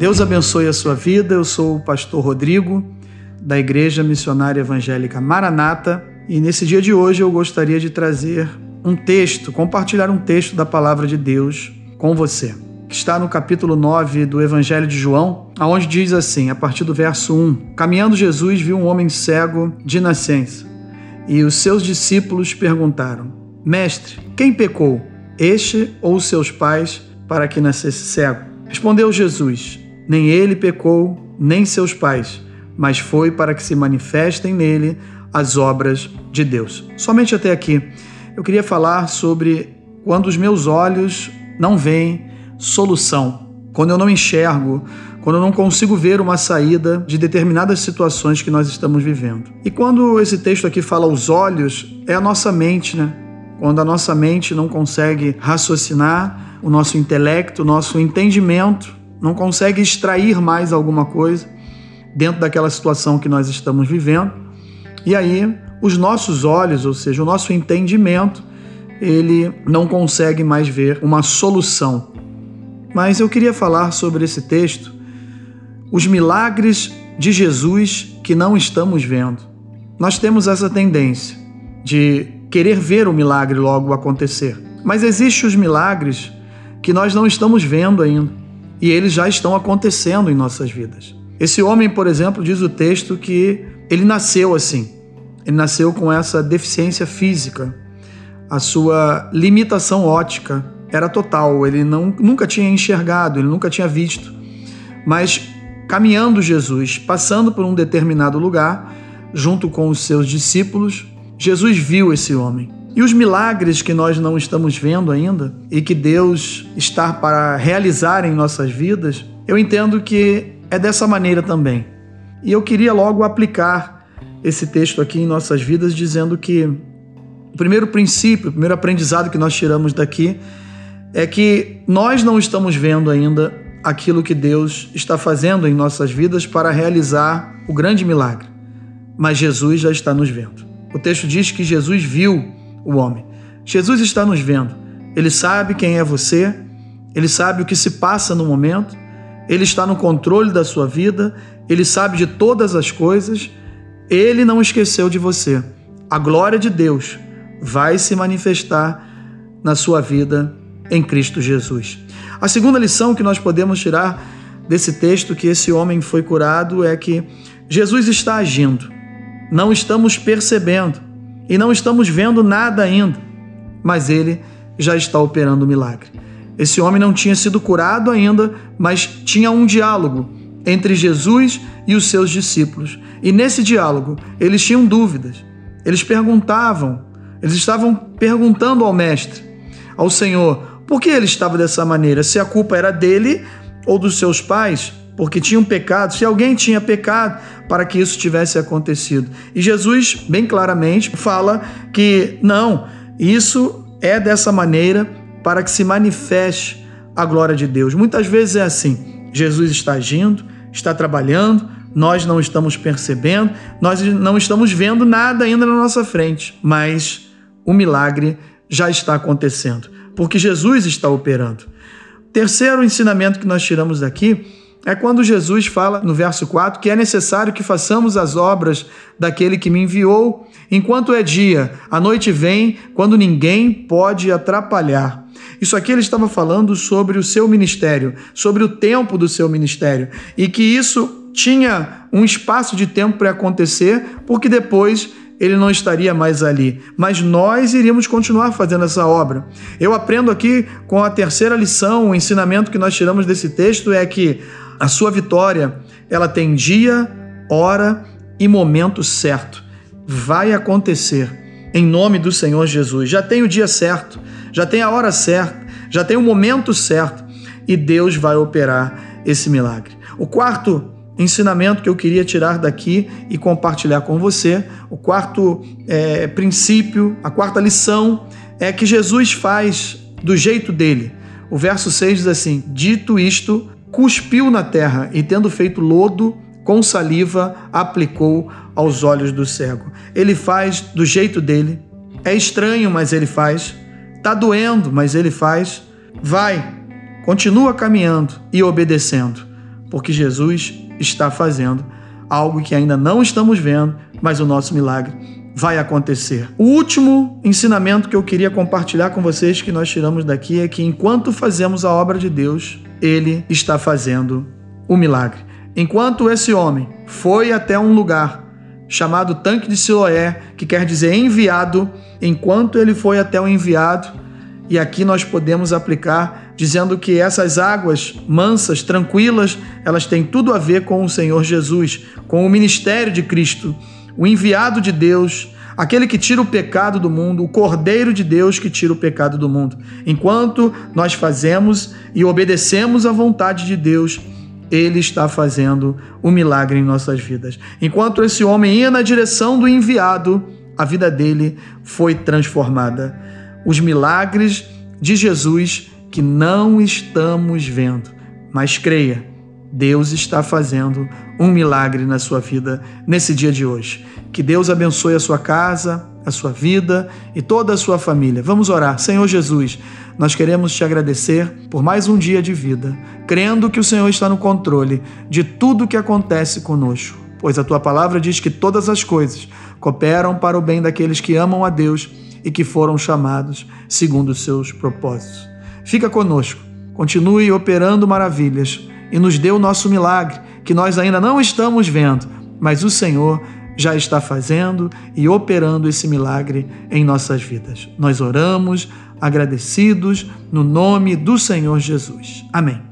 Deus abençoe a sua vida. Eu sou o pastor Rodrigo, da Igreja Missionária Evangélica Maranata, e nesse dia de hoje eu gostaria de trazer um texto, compartilhar um texto da palavra de Deus com você, que está no capítulo 9 do Evangelho de João, aonde diz assim, a partir do verso 1: Caminhando Jesus viu um homem cego de nascença, e os seus discípulos perguntaram: Mestre, quem pecou, este ou seus pais, para que nascesse cego? Respondeu Jesus: Nem ele pecou, nem seus pais, mas foi para que se manifestem nele as obras de Deus. Somente até aqui. Eu queria falar sobre quando os meus olhos não veem solução, quando eu não enxergo, quando eu não consigo ver uma saída de determinadas situações que nós estamos vivendo. E quando esse texto aqui fala os olhos, é a nossa mente, né? Quando a nossa mente não consegue raciocinar, o nosso intelecto, o nosso entendimento não consegue extrair mais alguma coisa dentro daquela situação que nós estamos vivendo. E aí, os nossos olhos, ou seja, o nosso entendimento, ele não consegue mais ver uma solução. Mas eu queria falar sobre esse texto, os milagres de Jesus que não estamos vendo. Nós temos essa tendência de querer ver o milagre logo acontecer. Mas existem os milagres que nós não estamos vendo ainda e eles já estão acontecendo em nossas vidas. Esse homem, por exemplo, diz o texto que ele nasceu assim. Ele nasceu com essa deficiência física. A sua limitação ótica era total. Ele não, nunca tinha enxergado, ele nunca tinha visto. Mas caminhando Jesus, passando por um determinado lugar, junto com os seus discípulos, Jesus viu esse homem. E os milagres que nós não estamos vendo ainda e que Deus está para realizar em nossas vidas, eu entendo que é dessa maneira também. E eu queria logo aplicar esse texto aqui em nossas vidas, dizendo que o primeiro princípio, o primeiro aprendizado que nós tiramos daqui é que nós não estamos vendo ainda aquilo que Deus está fazendo em nossas vidas para realizar o grande milagre, mas Jesus já está nos vendo. O texto diz que Jesus viu o homem. Jesus está nos vendo. Ele sabe quem é você, ele sabe o que se passa no momento, ele está no controle da sua vida, ele sabe de todas as coisas, ele não esqueceu de você. A glória de Deus vai se manifestar na sua vida em Cristo Jesus. A segunda lição que nós podemos tirar desse texto que esse homem foi curado é que Jesus está agindo não estamos percebendo e não estamos vendo nada ainda, mas ele já está operando o milagre. Esse homem não tinha sido curado ainda, mas tinha um diálogo entre Jesus e os seus discípulos. E nesse diálogo, eles tinham dúvidas. Eles perguntavam, eles estavam perguntando ao mestre, ao Senhor, por que ele estava dessa maneira? Se a culpa era dele ou dos seus pais? Porque tinham pecado, se alguém tinha pecado para que isso tivesse acontecido. E Jesus, bem claramente, fala que não, isso é dessa maneira para que se manifeste a glória de Deus. Muitas vezes é assim: Jesus está agindo, está trabalhando, nós não estamos percebendo, nós não estamos vendo nada ainda na nossa frente, mas o milagre já está acontecendo, porque Jesus está operando. Terceiro ensinamento que nós tiramos daqui é quando Jesus fala no verso 4 que é necessário que façamos as obras daquele que me enviou enquanto é dia. A noite vem quando ninguém pode atrapalhar. Isso aqui ele estava falando sobre o seu ministério, sobre o tempo do seu ministério e que isso tinha um espaço de tempo para acontecer, porque depois ele não estaria mais ali. Mas nós iríamos continuar fazendo essa obra. Eu aprendo aqui com a terceira lição, o ensinamento que nós tiramos desse texto é que a sua vitória, ela tem dia, hora e momento certo. Vai acontecer em nome do Senhor Jesus. Já tem o dia certo, já tem a hora certa, já tem o momento certo e Deus vai operar esse milagre. O quarto ensinamento que eu queria tirar daqui e compartilhar com você, o quarto é, princípio, a quarta lição é que Jesus faz do jeito dele. O verso 6 diz assim: Dito isto, cuspiu na terra e, tendo feito lodo, com saliva aplicou aos olhos do cego. Ele faz do jeito dele. É estranho, mas ele faz. Tá doendo, mas ele faz. Vai, continua caminhando e obedecendo. Porque Jesus está fazendo algo que ainda não estamos vendo, mas o nosso milagre vai acontecer. O último ensinamento que eu queria compartilhar com vocês que nós tiramos daqui é que enquanto fazemos a obra de Deus, ele está fazendo o milagre. Enquanto esse homem foi até um lugar chamado Tanque de Siloé, que quer dizer enviado, enquanto ele foi até o enviado, e aqui nós podemos aplicar dizendo que essas águas mansas, tranquilas, elas têm tudo a ver com o Senhor Jesus, com o ministério de Cristo, o enviado de Deus, aquele que tira o pecado do mundo, o Cordeiro de Deus que tira o pecado do mundo. Enquanto nós fazemos e obedecemos à vontade de Deus, ele está fazendo um milagre em nossas vidas. Enquanto esse homem ia na direção do enviado, a vida dele foi transformada os milagres de Jesus que não estamos vendo. Mas creia, Deus está fazendo um milagre na sua vida nesse dia de hoje. Que Deus abençoe a sua casa, a sua vida e toda a sua família. Vamos orar. Senhor Jesus, nós queremos te agradecer por mais um dia de vida, crendo que o Senhor está no controle de tudo que acontece conosco, pois a tua palavra diz que todas as coisas cooperam para o bem daqueles que amam a Deus e que foram chamados segundo os seus propósitos. Fica conosco, continue operando maravilhas e nos dê o nosso milagre, que nós ainda não estamos vendo, mas o Senhor já está fazendo e operando esse milagre em nossas vidas. Nós oramos agradecidos no nome do Senhor Jesus. Amém.